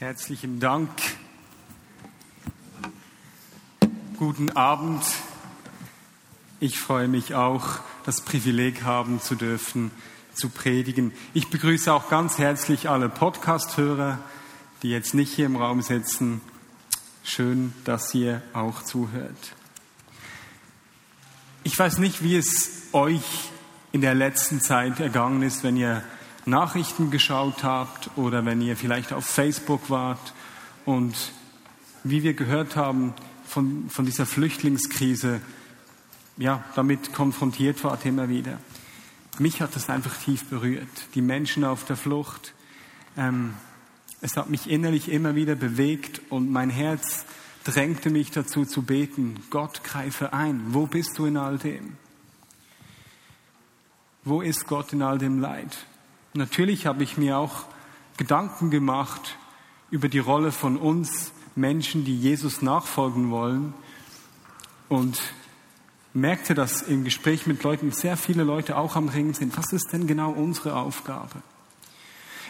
Herzlichen Dank. Guten Abend. Ich freue mich auch, das Privileg haben zu dürfen, zu predigen. Ich begrüße auch ganz herzlich alle Podcast-Hörer, die jetzt nicht hier im Raum sitzen. Schön, dass ihr auch zuhört. Ich weiß nicht, wie es euch in der letzten Zeit ergangen ist, wenn ihr Nachrichten geschaut habt oder wenn ihr vielleicht auf Facebook wart und wie wir gehört haben von, von dieser Flüchtlingskrise, ja, damit konfrontiert wart immer wieder. Mich hat das einfach tief berührt. Die Menschen auf der Flucht. Ähm, es hat mich innerlich immer wieder bewegt und mein Herz drängte mich dazu zu beten, Gott greife ein. Wo bist du in all dem? Wo ist Gott in all dem Leid? Natürlich habe ich mir auch Gedanken gemacht über die Rolle von uns Menschen, die Jesus nachfolgen wollen und merkte, dass im Gespräch mit Leuten sehr viele Leute auch am Ringen sind. Was ist denn genau unsere Aufgabe?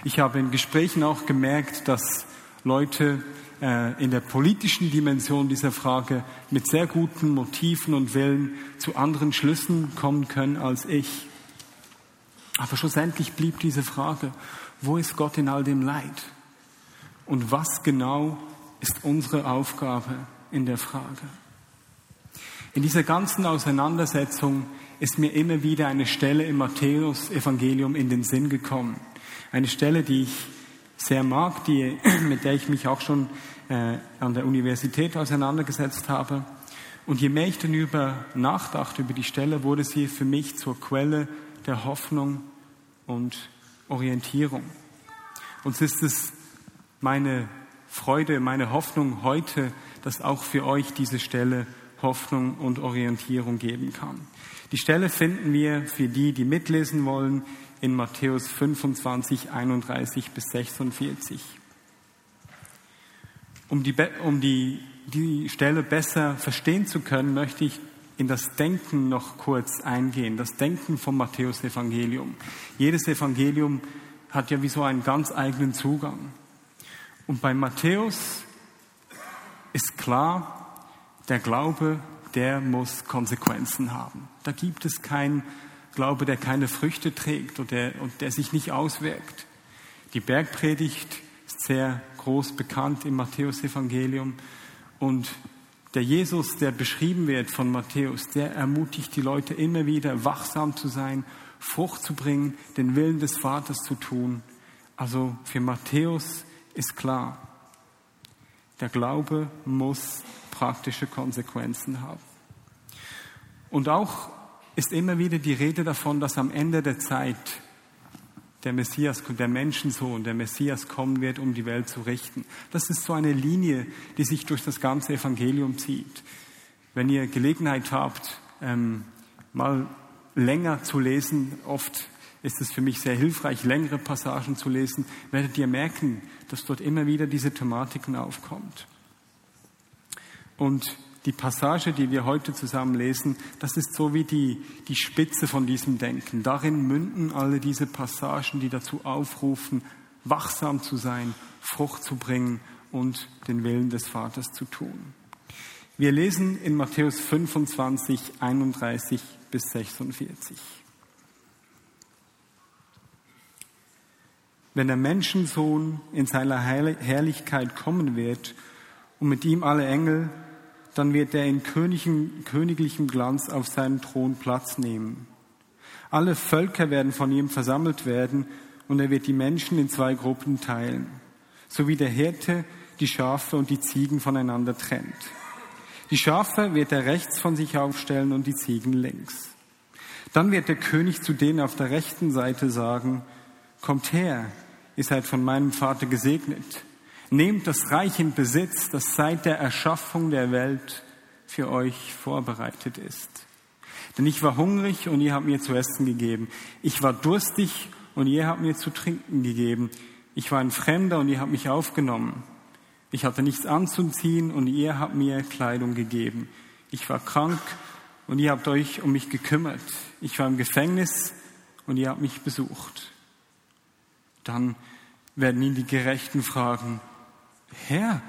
Ich habe in Gesprächen auch gemerkt, dass Leute äh, in der politischen Dimension dieser Frage mit sehr guten Motiven und Willen zu anderen Schlüssen kommen können als ich. Aber schlussendlich blieb diese Frage, wo ist Gott in all dem Leid? Und was genau ist unsere Aufgabe in der Frage? In dieser ganzen Auseinandersetzung ist mir immer wieder eine Stelle im Matthäus-Evangelium in den Sinn gekommen. Eine Stelle, die ich sehr mag, die, mit der ich mich auch schon äh, an der Universität auseinandergesetzt habe. Und je mehr ich darüber nachdachte, über die Stelle, wurde sie für mich zur Quelle der Hoffnung und Orientierung. Und es ist es meine Freude, meine Hoffnung heute, dass auch für euch diese Stelle Hoffnung und Orientierung geben kann. Die Stelle finden wir für die, die mitlesen wollen, in Matthäus 25, 31 bis 46. Um die, um die, die Stelle besser verstehen zu können, möchte ich in das Denken noch kurz eingehen, das Denken vom Matthäus-Evangelium. Jedes Evangelium hat ja wie so einen ganz eigenen Zugang. Und bei Matthäus ist klar, der Glaube, der muss Konsequenzen haben. Da gibt es keinen Glaube, der keine Früchte trägt und der, und der sich nicht auswirkt. Die Bergpredigt ist sehr groß bekannt im Matthäus-Evangelium und der Jesus, der beschrieben wird von Matthäus, der ermutigt die Leute immer wieder, wachsam zu sein, Frucht zu bringen, den Willen des Vaters zu tun. Also für Matthäus ist klar, der Glaube muss praktische Konsequenzen haben. Und auch ist immer wieder die Rede davon, dass am Ende der Zeit der Messias, der Menschensohn, der Messias kommen wird, um die Welt zu richten. Das ist so eine Linie, die sich durch das ganze Evangelium zieht. Wenn ihr Gelegenheit habt, ähm, mal länger zu lesen, oft ist es für mich sehr hilfreich, längere Passagen zu lesen, werdet ihr merken, dass dort immer wieder diese Thematiken aufkommt. Und die Passage, die wir heute zusammen lesen, das ist so wie die, die Spitze von diesem Denken. Darin münden alle diese Passagen, die dazu aufrufen, wachsam zu sein, Frucht zu bringen und den Willen des Vaters zu tun. Wir lesen in Matthäus 25, 31 bis 46. Wenn der Menschensohn in seiner Herrlichkeit kommen wird und mit ihm alle Engel, dann wird er in königlichem Glanz auf seinem Thron Platz nehmen. Alle Völker werden von ihm versammelt werden und er wird die Menschen in zwei Gruppen teilen, so wie der Hirte die Schafe und die Ziegen voneinander trennt. Die Schafe wird er rechts von sich aufstellen und die Ziegen links. Dann wird der König zu denen auf der rechten Seite sagen, kommt her, ihr seid von meinem Vater gesegnet Nehmt das Reich in Besitz, das seit der Erschaffung der Welt für euch vorbereitet ist. Denn ich war hungrig und ihr habt mir zu essen gegeben. Ich war durstig und ihr habt mir zu trinken gegeben. Ich war ein Fremder und ihr habt mich aufgenommen. Ich hatte nichts anzuziehen und ihr habt mir Kleidung gegeben. Ich war krank und ihr habt euch um mich gekümmert. Ich war im Gefängnis und ihr habt mich besucht. Dann werden ihn die Gerechten fragen, Herr,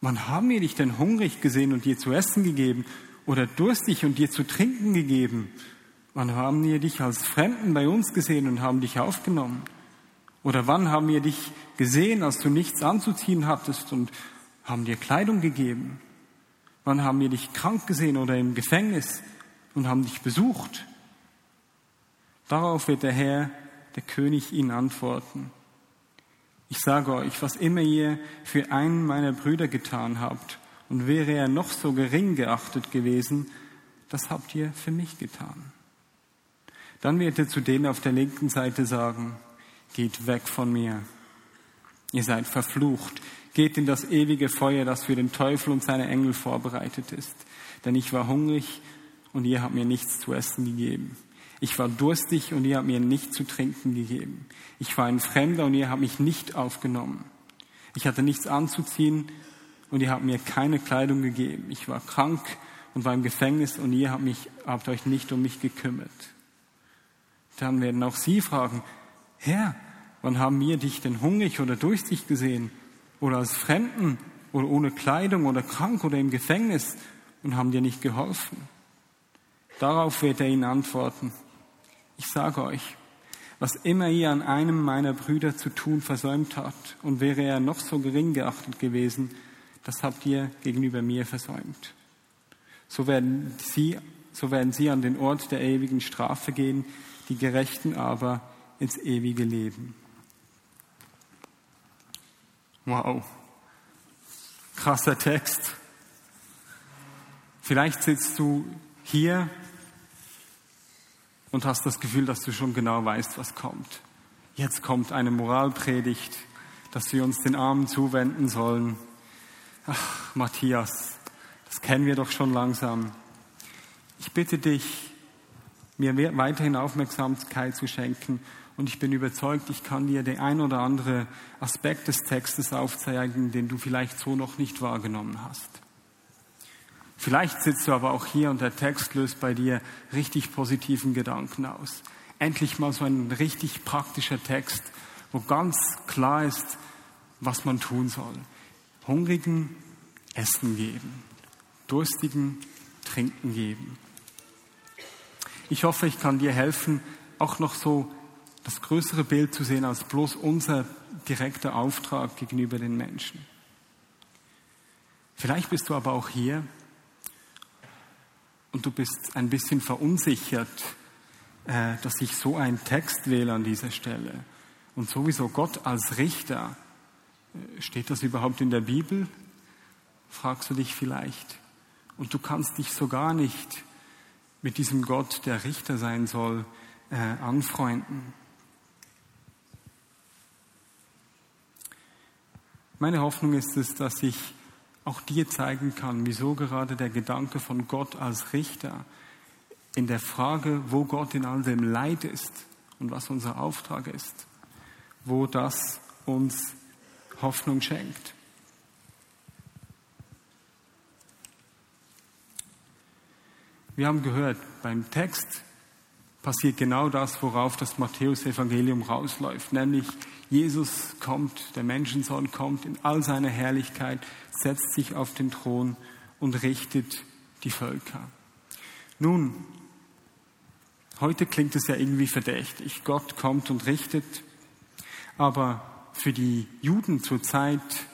wann haben wir dich denn hungrig gesehen und dir zu essen gegeben oder durstig und dir zu trinken gegeben? Wann haben wir dich als Fremden bei uns gesehen und haben dich aufgenommen? Oder wann haben wir dich gesehen, als du nichts anzuziehen hattest und haben dir Kleidung gegeben? Wann haben wir dich krank gesehen oder im Gefängnis und haben dich besucht? Darauf wird der Herr, der König, ihn antworten. Ich sage euch, was immer ihr für einen meiner Brüder getan habt, und wäre er noch so gering geachtet gewesen, das habt ihr für mich getan. Dann wird er zu denen auf der linken Seite sagen, geht weg von mir. Ihr seid verflucht, geht in das ewige Feuer, das für den Teufel und seine Engel vorbereitet ist. Denn ich war hungrig und ihr habt mir nichts zu essen gegeben. Ich war durstig und ihr habt mir nichts zu trinken gegeben. Ich war ein Fremder und ihr habt mich nicht aufgenommen. Ich hatte nichts anzuziehen und ihr habt mir keine Kleidung gegeben. Ich war krank und war im Gefängnis und ihr habt, mich, habt euch nicht um mich gekümmert. Dann werden auch sie fragen, Herr, wann haben wir dich denn hungrig oder durstig gesehen? Oder als Fremden oder ohne Kleidung oder krank oder im Gefängnis und haben dir nicht geholfen? Darauf wird er ihnen antworten, ich sage euch, was immer ihr an einem meiner Brüder zu tun versäumt habt, und wäre er noch so gering geachtet gewesen, das habt ihr gegenüber mir versäumt. So werden sie, so werden sie an den Ort der ewigen Strafe gehen, die Gerechten aber ins ewige Leben. Wow. Krasser Text. Vielleicht sitzt du hier und hast das Gefühl, dass du schon genau weißt, was kommt. Jetzt kommt eine Moralpredigt, dass wir uns den Armen zuwenden sollen. Ach, Matthias, das kennen wir doch schon langsam. Ich bitte dich, mir weiterhin Aufmerksamkeit zu schenken und ich bin überzeugt, ich kann dir den ein oder andere Aspekt des Textes aufzeigen, den du vielleicht so noch nicht wahrgenommen hast. Vielleicht sitzt du aber auch hier und der Text löst bei dir richtig positiven Gedanken aus. Endlich mal so ein richtig praktischer Text, wo ganz klar ist, was man tun soll. Hungrigen Essen geben, Durstigen Trinken geben. Ich hoffe, ich kann dir helfen, auch noch so das größere Bild zu sehen als bloß unser direkter Auftrag gegenüber den Menschen. Vielleicht bist du aber auch hier und du bist ein bisschen verunsichert, äh, dass ich so einen Text wähle an dieser Stelle. Und sowieso Gott als Richter, äh, steht das überhaupt in der Bibel? Fragst du dich vielleicht. Und du kannst dich sogar nicht mit diesem Gott, der Richter sein soll, äh, anfreunden. Meine Hoffnung ist es, dass ich auch dir zeigen kann, wieso gerade der Gedanke von Gott als Richter in der Frage, wo Gott in all dem Leid ist und was unser Auftrag ist, wo das uns Hoffnung schenkt. Wir haben gehört, beim Text passiert genau das, worauf das Matthäus-Evangelium rausläuft, nämlich Jesus kommt, der Menschensohn kommt in all seiner Herrlichkeit, setzt sich auf den Thron und richtet die Völker. Nun, heute klingt es ja irgendwie verdächtig. Gott kommt und richtet, aber für die Juden zur Zeit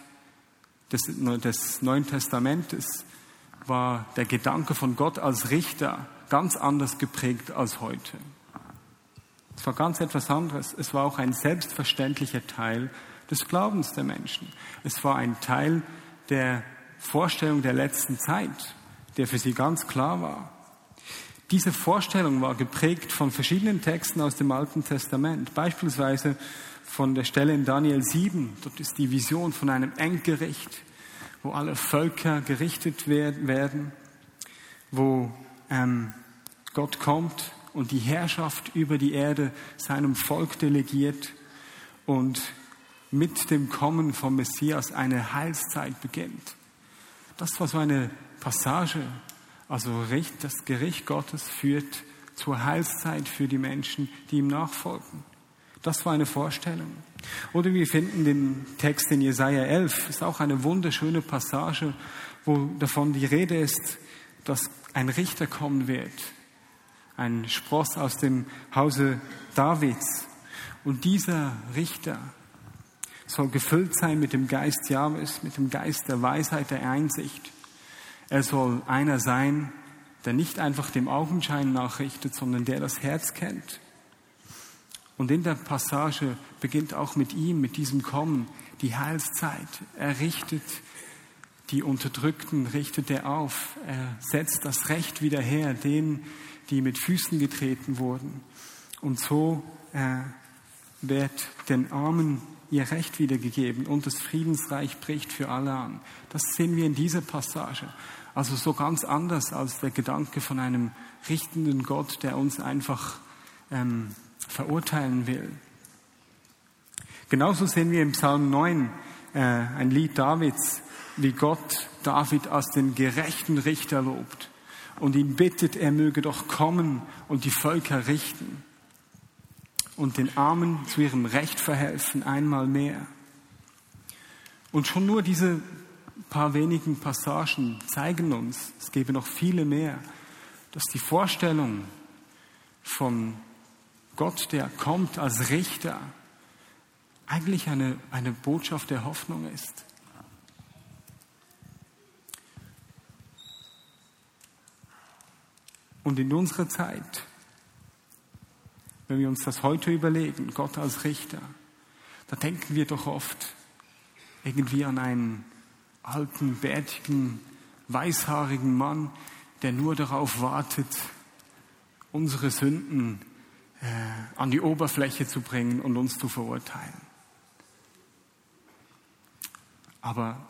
des, des Neuen Testamentes war der Gedanke von Gott als Richter ganz anders geprägt als heute. Es war ganz etwas anderes. Es war auch ein selbstverständlicher Teil des Glaubens der Menschen. Es war ein Teil der Vorstellung der letzten Zeit, der für sie ganz klar war. Diese Vorstellung war geprägt von verschiedenen Texten aus dem Alten Testament, beispielsweise von der Stelle in Daniel 7. Dort ist die Vision von einem Endgericht, wo alle Völker gerichtet werden, wo ähm, Gott kommt und die Herrschaft über die Erde seinem Volk delegiert und mit dem Kommen vom Messias eine Heilszeit beginnt. Das war so eine Passage. Also das Gericht Gottes führt zur Heilszeit für die Menschen, die ihm nachfolgen. Das war eine Vorstellung. Oder wir finden den Text in Jesaja 11, ist auch eine wunderschöne Passage, wo davon die Rede ist, dass ein Richter kommen wird. Ein Spross aus dem Hause Davids. Und dieser Richter soll gefüllt sein mit dem Geist Jahwes, mit dem Geist der Weisheit, der Einsicht. Er soll einer sein, der nicht einfach dem Augenschein nachrichtet, sondern der das Herz kennt. Und in der Passage beginnt auch mit ihm, mit diesem Kommen, die Heilszeit. Er richtet die Unterdrückten, richtet er auf. Er setzt das Recht wieder her, denen, die mit Füßen getreten wurden. Und so äh, wird den Armen ihr Recht wiedergegeben und das Friedensreich bricht für alle an. Das sehen wir in dieser Passage. Also so ganz anders als der Gedanke von einem richtenden Gott, der uns einfach ähm, verurteilen will. Genauso sehen wir im Psalm 9 äh, ein Lied Davids, wie Gott David als den gerechten Richter lobt und ihn bittet, er möge doch kommen und die Völker richten und den Armen zu ihrem Recht verhelfen, einmal mehr. Und schon nur diese paar wenigen Passagen zeigen uns, es gäbe noch viele mehr, dass die Vorstellung von Gott, der kommt als Richter, eigentlich eine, eine Botschaft der Hoffnung ist. Und in unserer Zeit wenn wir uns das heute überlegen, Gott als Richter, da denken wir doch oft irgendwie an einen alten, bärtigen, weißhaarigen Mann, der nur darauf wartet, unsere Sünden äh, an die Oberfläche zu bringen und uns zu verurteilen. Aber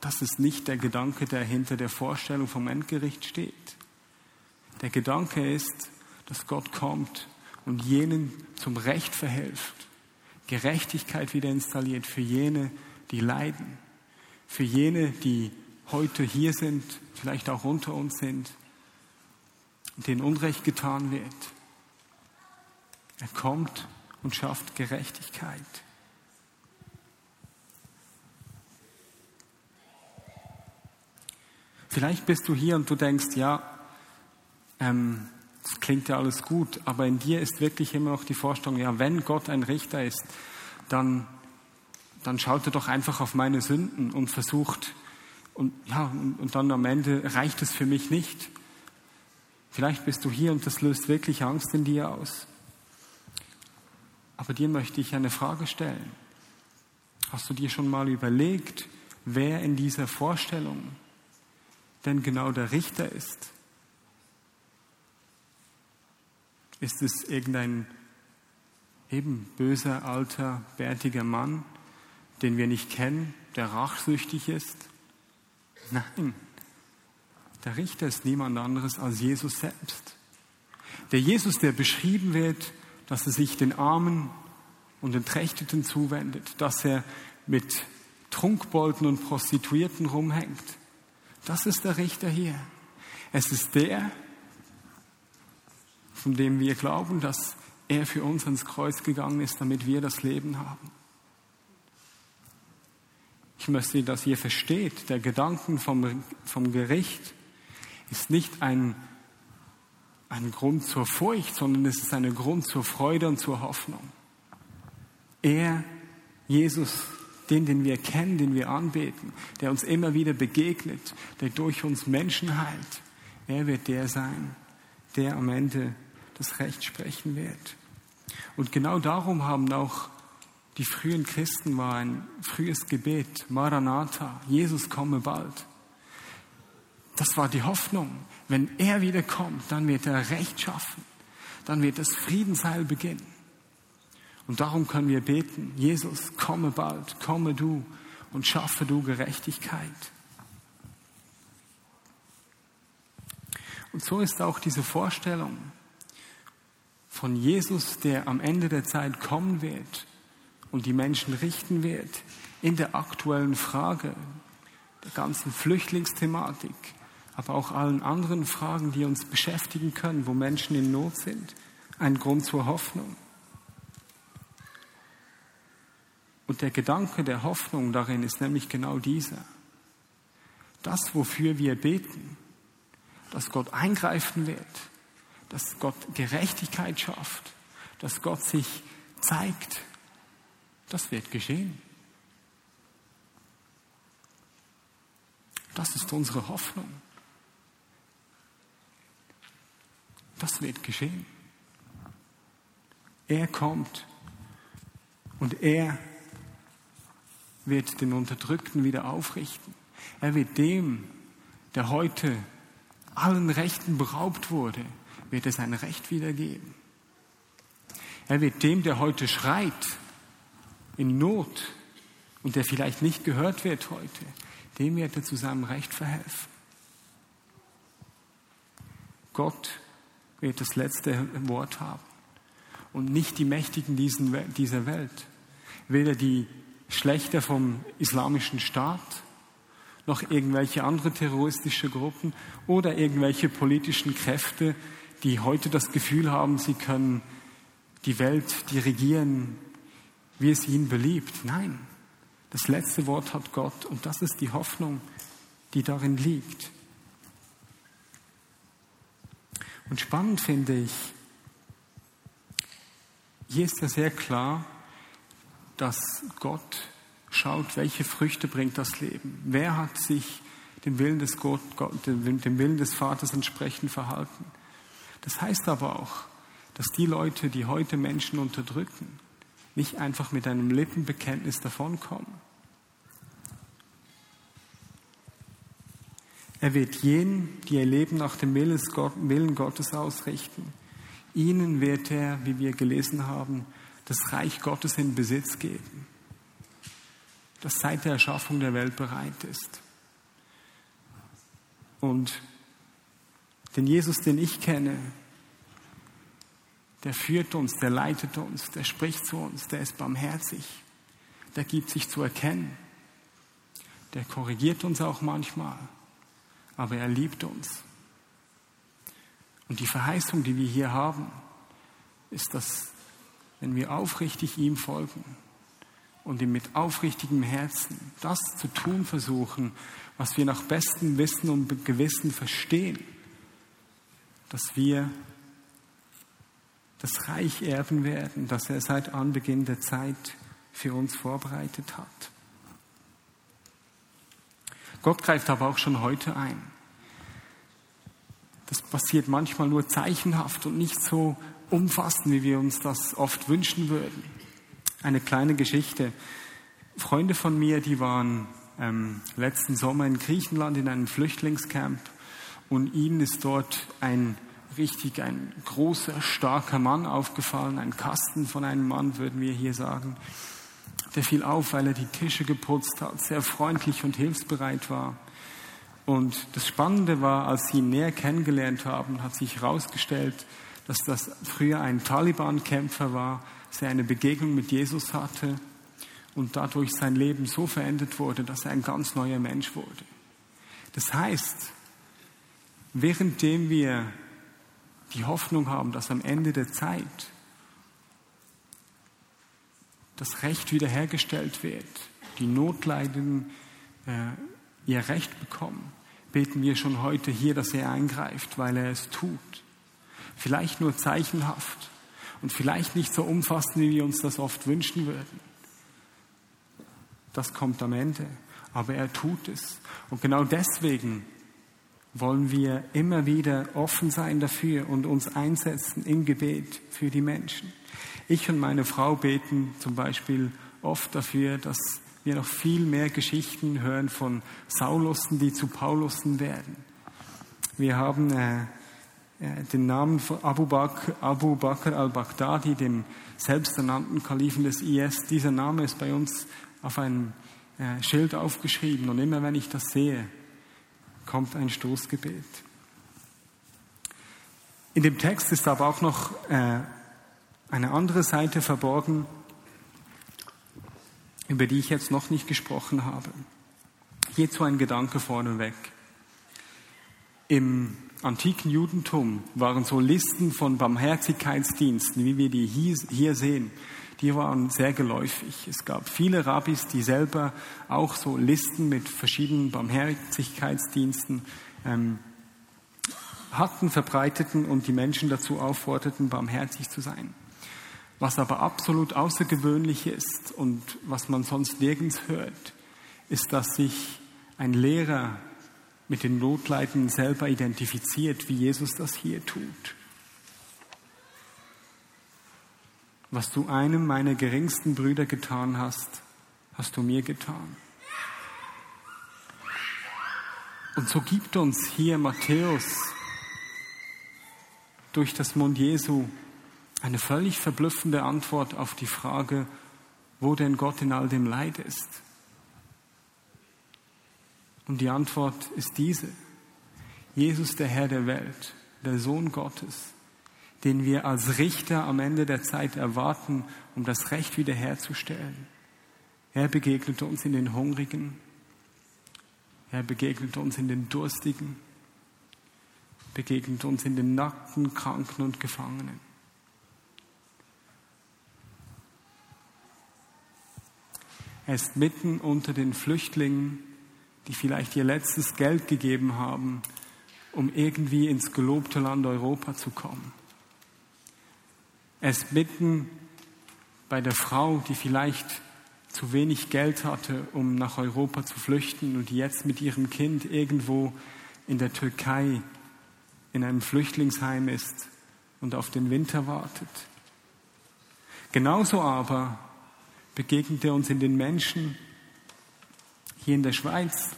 das ist nicht der Gedanke, der hinter der Vorstellung vom Endgericht steht. Der Gedanke ist, dass Gott kommt und jenen zum Recht verhilft, Gerechtigkeit wieder installiert für jene, die leiden, für jene, die heute hier sind, vielleicht auch unter uns sind, denen Unrecht getan wird. Er kommt und schafft Gerechtigkeit. Vielleicht bist du hier und du denkst, ja, ähm, das klingt ja alles gut, aber in dir ist wirklich immer noch die Vorstellung, ja, wenn Gott ein Richter ist, dann, dann schaut er doch einfach auf meine Sünden und versucht, und ja, und, und dann am Ende reicht es für mich nicht. Vielleicht bist du hier und das löst wirklich Angst in dir aus. Aber dir möchte ich eine Frage stellen. Hast du dir schon mal überlegt, wer in dieser Vorstellung denn genau der Richter ist? Ist es irgendein eben böser, alter, bärtiger Mann, den wir nicht kennen, der rachsüchtig ist? Nein, der Richter ist niemand anderes als Jesus selbst. Der Jesus, der beschrieben wird, dass er sich den Armen und Entrechteten zuwendet, dass er mit Trunkbolten und Prostituierten rumhängt. Das ist der Richter hier. Es ist der, von dem wir glauben, dass er für uns ans Kreuz gegangen ist, damit wir das Leben haben. Ich möchte, dass ihr versteht, der Gedanken vom, vom Gericht ist nicht ein, ein Grund zur Furcht, sondern es ist ein Grund zur Freude und zur Hoffnung. Er, Jesus, den, den wir kennen, den wir anbeten, der uns immer wieder begegnet, der durch uns Menschen heilt, er wird der sein, der am Ende das Recht sprechen wird. Und genau darum haben auch die frühen Christen war ein frühes Gebet, Maranatha, Jesus komme bald. Das war die Hoffnung. Wenn er wiederkommt, dann wird er Recht schaffen. Dann wird das Friedensheil beginnen. Und darum können wir beten, Jesus, komme bald, komme du und schaffe du Gerechtigkeit. Und so ist auch diese Vorstellung, von Jesus, der am Ende der Zeit kommen wird und die Menschen richten wird, in der aktuellen Frage der ganzen Flüchtlingsthematik, aber auch allen anderen Fragen, die uns beschäftigen können, wo Menschen in Not sind, ein Grund zur Hoffnung. Und der Gedanke der Hoffnung darin ist nämlich genau dieser. Das, wofür wir beten, dass Gott eingreifen wird, dass Gott Gerechtigkeit schafft, dass Gott sich zeigt, das wird geschehen. Das ist unsere Hoffnung. Das wird geschehen. Er kommt und er wird den Unterdrückten wieder aufrichten. Er wird dem, der heute allen Rechten beraubt wurde, wird er sein Recht wiedergeben. Er wird dem, der heute schreit, in Not und der vielleicht nicht gehört wird heute, dem wird er zu seinem Recht verhelfen. Gott wird das letzte Wort haben und nicht die Mächtigen dieser Welt. Weder die Schlechter vom islamischen Staat, noch irgendwelche andere terroristische Gruppen oder irgendwelche politischen Kräfte, die heute das Gefühl haben, sie können die Welt dirigieren, wie es ihnen beliebt. Nein, das letzte Wort hat Gott und das ist die Hoffnung, die darin liegt. Und spannend finde ich, hier ist ja sehr klar, dass Gott schaut, welche Früchte bringt das Leben. Wer hat sich dem Willen des, Gott, dem Willen des Vaters entsprechend verhalten. Das heißt aber auch, dass die Leute, die heute Menschen unterdrücken, nicht einfach mit einem Lippenbekenntnis davonkommen. Er wird jenen, die ihr Leben nach dem Willen Gottes ausrichten, ihnen wird er, wie wir gelesen haben, das Reich Gottes in Besitz geben, das seit der Erschaffung der Welt bereit ist. Und den Jesus, den ich kenne, der führt uns, der leitet uns, der spricht zu uns, der ist barmherzig, der gibt sich zu erkennen, der korrigiert uns auch manchmal, aber er liebt uns. Und die Verheißung, die wir hier haben, ist, dass wenn wir aufrichtig ihm folgen und ihm mit aufrichtigem Herzen das zu tun versuchen, was wir nach bestem Wissen und Gewissen verstehen, dass wir das Reich erben werden, das er seit Anbeginn der Zeit für uns vorbereitet hat. Gott greift aber auch schon heute ein. Das passiert manchmal nur zeichenhaft und nicht so umfassend, wie wir uns das oft wünschen würden. Eine kleine Geschichte. Freunde von mir, die waren ähm, letzten Sommer in Griechenland in einem Flüchtlingscamp und ihnen ist dort ein richtig ein großer, starker Mann aufgefallen, ein Kasten von einem Mann, würden wir hier sagen. Der fiel auf, weil er die Tische geputzt hat, sehr freundlich und hilfsbereit war. Und das Spannende war, als sie ihn näher kennengelernt haben, hat sich herausgestellt, dass das früher ein Taliban-Kämpfer war, der eine Begegnung mit Jesus hatte und dadurch sein Leben so verändert wurde, dass er ein ganz neuer Mensch wurde. Das heißt, währenddem wir die Hoffnung haben, dass am Ende der Zeit das Recht wiederhergestellt wird, die Notleidenden äh, ihr Recht bekommen, beten wir schon heute hier, dass er eingreift, weil er es tut. Vielleicht nur zeichenhaft und vielleicht nicht so umfassend, wie wir uns das oft wünschen würden. Das kommt am Ende, aber er tut es. Und genau deswegen wollen wir immer wieder offen sein dafür und uns einsetzen im Gebet für die Menschen. Ich und meine Frau beten zum Beispiel oft dafür, dass wir noch viel mehr Geschichten hören von Saulussen, die zu Paulussen werden. Wir haben äh, äh den Namen von Abu Bakr, Abu Bakr al-Baghdadi, dem selbsternannten Kalifen des IS. Dieser Name ist bei uns auf einem äh, Schild aufgeschrieben und immer wenn ich das sehe, kommt ein Stoßgebet. In dem Text ist aber auch noch äh, eine andere Seite verborgen, über die ich jetzt noch nicht gesprochen habe. Hierzu ein Gedanke vorneweg. Im antiken Judentum waren so Listen von Barmherzigkeitsdiensten, wie wir die hier, sehen, die waren sehr geläufig. Es gab viele Rabbis, die selber auch so Listen mit verschiedenen Barmherzigkeitsdiensten ähm, hatten, verbreiteten und die Menschen dazu aufforderten, barmherzig zu sein. Was aber absolut außergewöhnlich ist und was man sonst nirgends hört, ist, dass sich ein Lehrer mit den Notleiden selber identifiziert, wie Jesus das hier tut. Was du einem meiner geringsten Brüder getan hast, hast du mir getan. Und so gibt uns hier Matthäus durch das Mund Jesu eine völlig verblüffende Antwort auf die Frage, wo denn Gott in all dem Leid ist. Und die Antwort ist diese. Jesus, der Herr der Welt, der Sohn Gottes, den wir als Richter am Ende der Zeit erwarten, um das Recht wiederherzustellen. Er begegnete uns in den Hungrigen. Er begegnete uns in den Durstigen. Begegnet uns in den Nackten, Kranken und Gefangenen. Er ist mitten unter den Flüchtlingen, die vielleicht ihr letztes Geld gegeben haben, um irgendwie ins gelobte Land Europa zu kommen. Ist mitten bei der Frau, die vielleicht zu wenig Geld hatte, um nach Europa zu flüchten und jetzt mit ihrem Kind irgendwo in der Türkei in einem Flüchtlingsheim ist und auf den Winter wartet. Genauso aber begegnet er uns in den Menschen hier in der Schweiz,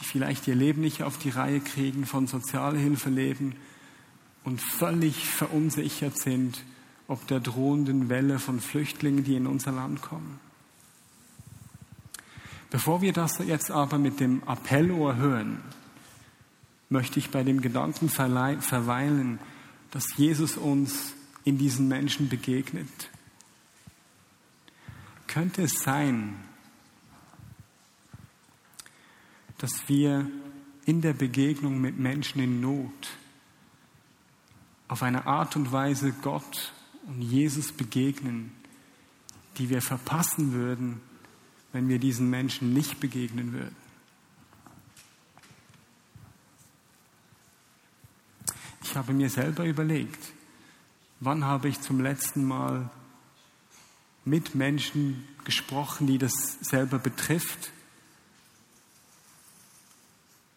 die vielleicht ihr Leben nicht auf die Reihe kriegen, von Sozialhilfe leben und völlig verunsichert sind, ob der drohenden Welle von Flüchtlingen, die in unser Land kommen. Bevor wir das jetzt aber mit dem Appellohr hören, möchte ich bei dem Gedanken verweilen, dass Jesus uns in diesen Menschen begegnet. Könnte es sein, dass wir in der Begegnung mit Menschen in Not auf eine Art und Weise Gott und Jesus begegnen, die wir verpassen würden, wenn wir diesen Menschen nicht begegnen würden. Ich habe mir selber überlegt, wann habe ich zum letzten Mal mit Menschen gesprochen, die das selber betrifft,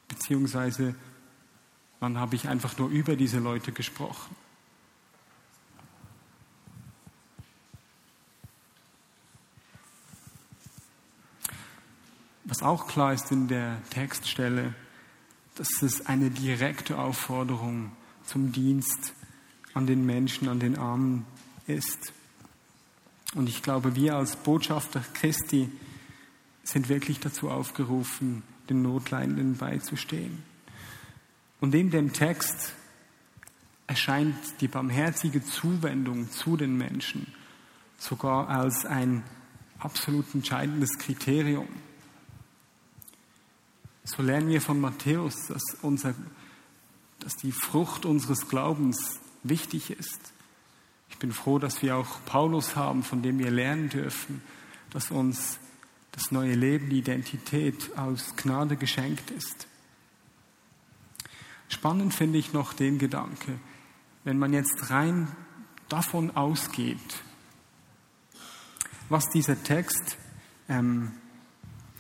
beziehungsweise wann habe ich einfach nur über diese Leute gesprochen. Was auch klar ist in der Textstelle, dass es eine direkte Aufforderung zum Dienst an den Menschen, an den Armen ist. Und ich glaube, wir als Botschafter Christi sind wirklich dazu aufgerufen, den Notleidenden beizustehen. Und in dem Text erscheint die barmherzige Zuwendung zu den Menschen sogar als ein absolut entscheidendes Kriterium. So lernen wir von Matthäus, dass unser dass die Frucht unseres Glaubens wichtig ist. Ich bin froh, dass wir auch Paulus haben, von dem wir lernen dürfen, dass uns das neue Leben, die Identität aus Gnade geschenkt ist. Spannend finde ich noch den Gedanke, wenn man jetzt rein davon ausgeht, was dieser Text ähm,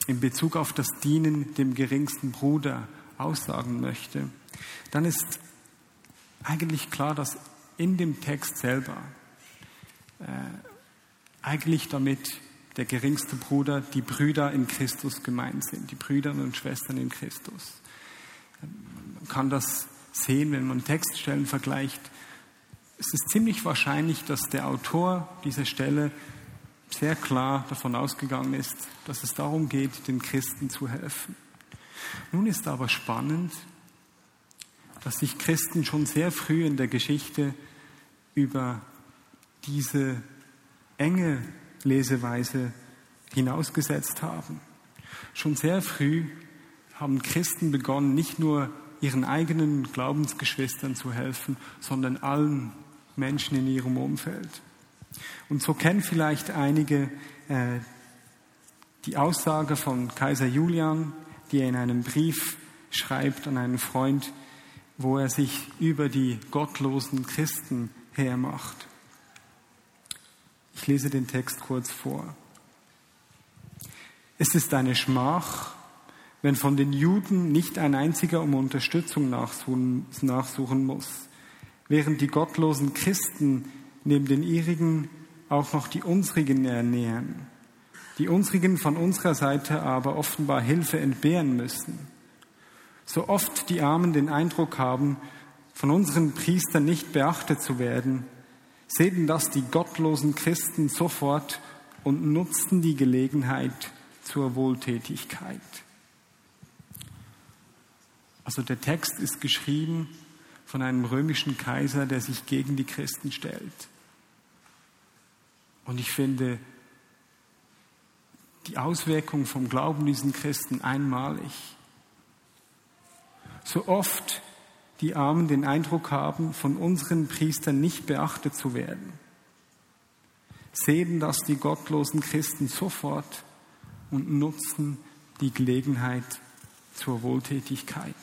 in Bezug auf das Dienen dem geringsten Bruder aussagen möchte, dann ist eigentlich klar, dass in dem Text selber äh, eigentlich damit der geringste Bruder die Brüder in Christus gemeint sind, die Brüder und Schwestern in Christus. Kann das sehen, wenn man Textstellen vergleicht. Es ist ziemlich wahrscheinlich, dass der Autor dieser Stelle sehr klar davon ausgegangen ist, dass es darum geht, den Christen zu helfen. Nun ist aber spannend, dass sich Christen schon sehr früh in der Geschichte über diese enge Leseweise hinausgesetzt haben. Schon sehr früh haben Christen begonnen, nicht nur ihren eigenen Glaubensgeschwistern zu helfen, sondern allen Menschen in ihrem Umfeld. Und so kennen vielleicht einige äh, die Aussage von Kaiser Julian, die er in einem Brief schreibt an einen Freund, wo er sich über die gottlosen Christen hermacht. Ich lese den Text kurz vor. Es ist eine Schmach, wenn von den Juden nicht ein einziger um Unterstützung nachsuchen muss, während die gottlosen Christen neben den ihrigen auch noch die unsrigen ernähren, die unsrigen von unserer Seite aber offenbar Hilfe entbehren müssen. So oft die Armen den Eindruck haben, von unseren Priestern nicht beachtet zu werden, sehen das die gottlosen Christen sofort und nutzten die Gelegenheit zur Wohltätigkeit. Also der Text ist geschrieben von einem römischen Kaiser, der sich gegen die Christen stellt. Und ich finde die Auswirkung vom Glauben diesen Christen einmalig. So oft die Armen den Eindruck haben, von unseren Priestern nicht beachtet zu werden, sehen das die gottlosen Christen sofort und nutzen die Gelegenheit zur Wohltätigkeit.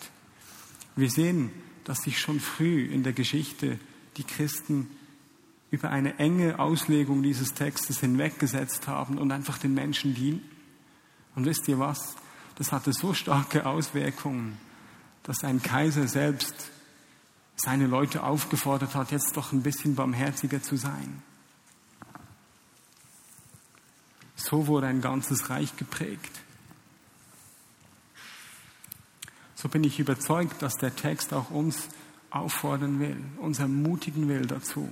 Wir sehen, dass sich schon früh in der Geschichte die Christen über eine enge Auslegung dieses Textes hinweggesetzt haben und einfach den Menschen dienen. Und wisst ihr was? Das hatte so starke Auswirkungen, dass ein Kaiser selbst seine Leute aufgefordert hat, jetzt doch ein bisschen barmherziger zu sein. So wurde ein ganzes Reich geprägt. So bin ich überzeugt, dass der Text auch uns auffordern will, uns ermutigen will dazu,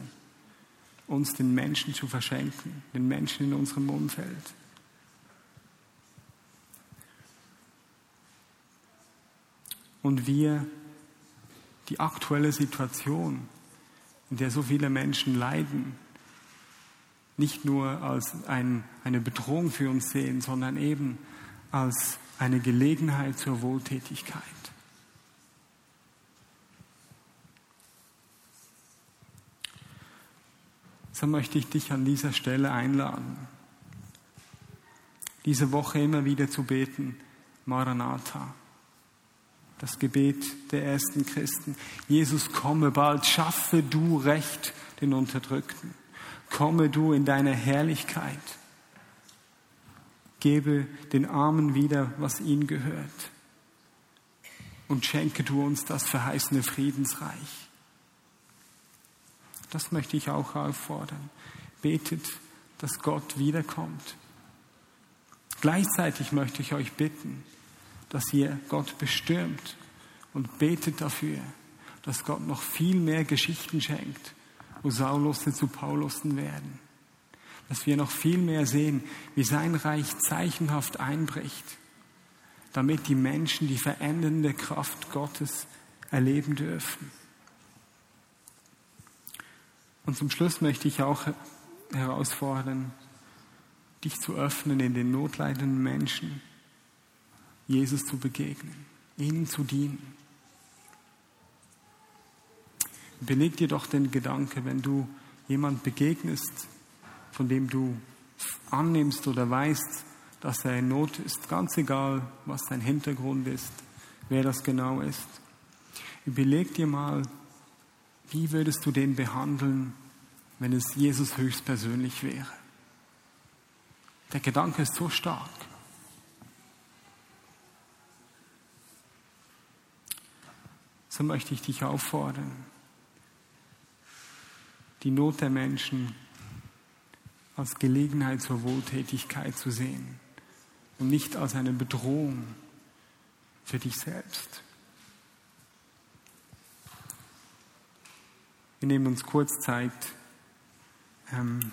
uns den Menschen zu verschenken, den Menschen in unserem Umfeld. Und wir die aktuelle Situation, in der so viele Menschen leiden, nicht nur als ein, eine Bedrohung für uns sehen, sondern eben als eine Gelegenheit zur Wohltätigkeit. So möchte ich dich an dieser Stelle einladen, diese Woche immer wieder zu beten, Maranatha, das Gebet der ersten Christen. Jesus, komme bald, schaffe du Recht den Unterdrückten komme du in deine Herrlichkeit. Gebe den Armen wieder, was ihnen gehört. Und schenke du uns das verheißene Friedensreich. Das möchte ich auch auffordern. Betet, dass Gott wiederkommt. Gleichzeitig möchte ich euch bitten, dass ihr Gott bestürmt und betet dafür, dass Gott noch viel mehr Geschichten schenkt wo Saulusse zu Paulussen werden. Dass wir noch viel mehr sehen, wie sein Reich zeichenhaft einbricht, damit die Menschen die verändernde Kraft Gottes erleben dürfen. Und zum Schluss möchte ich auch herausfordern, dich zu öffnen in den notleidenden Menschen, Jesus zu begegnen, ihnen zu dienen. Beleg dir doch den Gedanke, wenn du jemand begegnest, von dem du annimmst oder weißt, dass er in Not ist, ganz egal, was sein Hintergrund ist, wer das genau ist. Überleg dir mal, wie würdest du den behandeln, wenn es Jesus höchstpersönlich wäre? Der Gedanke ist so stark. So möchte ich dich auffordern, die Not der Menschen als Gelegenheit zur Wohltätigkeit zu sehen und nicht als eine Bedrohung für dich selbst. Wir nehmen uns kurz Zeit, ähm,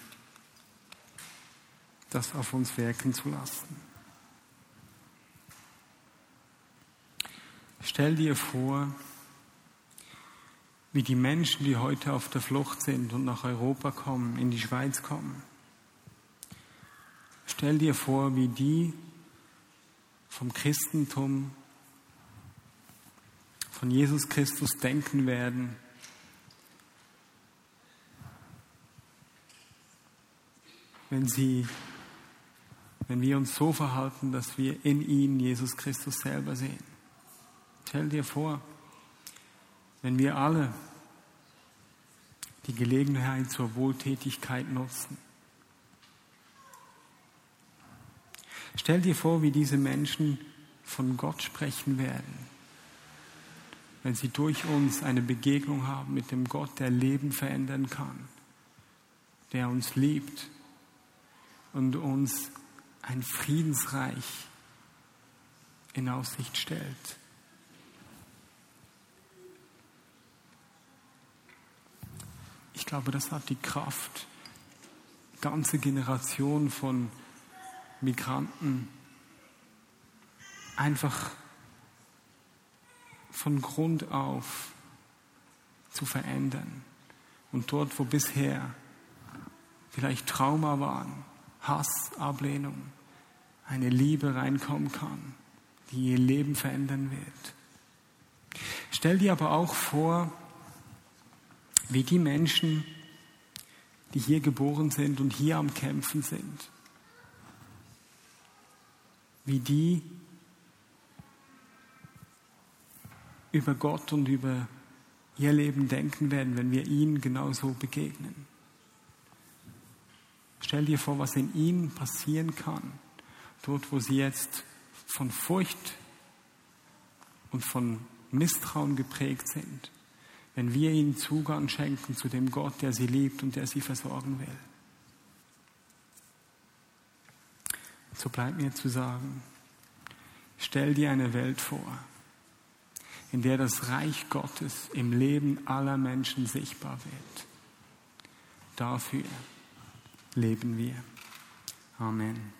das auf uns wirken zu lassen. Stell dir vor, wie die Menschen, die heute auf der Flucht sind und nach Europa kommen, in die Schweiz kommen. Stell dir vor, wie die vom Christentum, von Jesus Christus denken werden, wenn sie, wenn wir uns so verhalten, dass wir in ihnen Jesus Christus selber sehen. Stell dir vor, wenn wir alle die Gelegenheit zur Wohltätigkeit nutzen. Stell dir vor, wie diese Menschen von Gott sprechen werden, wenn sie durch uns eine Begegnung haben mit dem Gott, der Leben verändern kann, der uns liebt und uns ein Friedensreich in Aussicht stellt. Ich glaube, das hat die Kraft, ganze Generation von Migranten einfach von Grund auf zu verändern. Und dort, wo bisher vielleicht Trauma waren, Hass, Ablehnung, eine Liebe reinkommen kann, die ihr Leben verändern wird. Stell dir aber auch vor, wie die Menschen, die hier geboren sind und hier am Kämpfen sind, wie die über Gott und über ihr Leben denken werden, wenn wir ihnen genauso begegnen. Stell dir vor, was in ihnen passieren kann, dort wo sie jetzt von Furcht und von Misstrauen geprägt sind wenn wir ihnen Zugang schenken zu dem Gott, der sie liebt und der sie versorgen will. So bleibt mir zu sagen, stell dir eine Welt vor, in der das Reich Gottes im Leben aller Menschen sichtbar wird. Dafür leben wir. Amen.